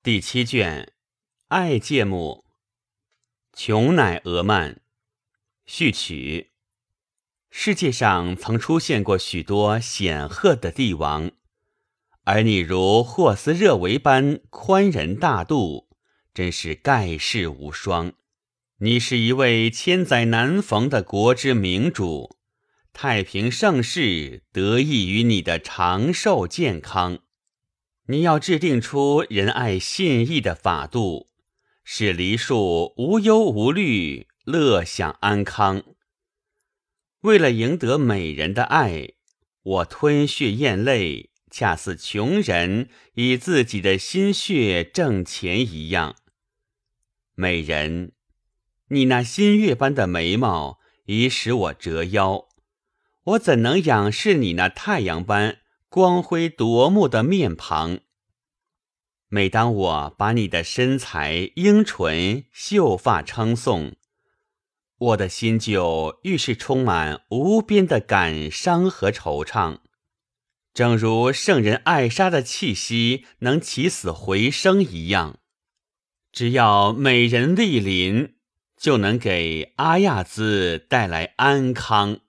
第七卷，爱芥末，琼乃俄曼，序曲。世界上曾出现过许多显赫的帝王，而你如霍斯热维般宽仁大度，真是盖世无双。你是一位千载难逢的国之明主，太平盛世得益于你的长寿健康。你要制定出仁爱信义的法度，使梨树无忧无虑，乐享安康。为了赢得美人的爱，我吞血咽泪，恰似穷人以自己的心血挣钱一样。美人，你那新月般的眉毛已使我折腰，我怎能仰视你那太阳般光辉夺目的面庞？每当我把你的身材、樱唇、秀发称颂。我的心就愈是充满无边的感伤和惆怅，正如圣人艾莎的气息能起死回生一样。只要美人莅临，就能给阿亚兹带来安康。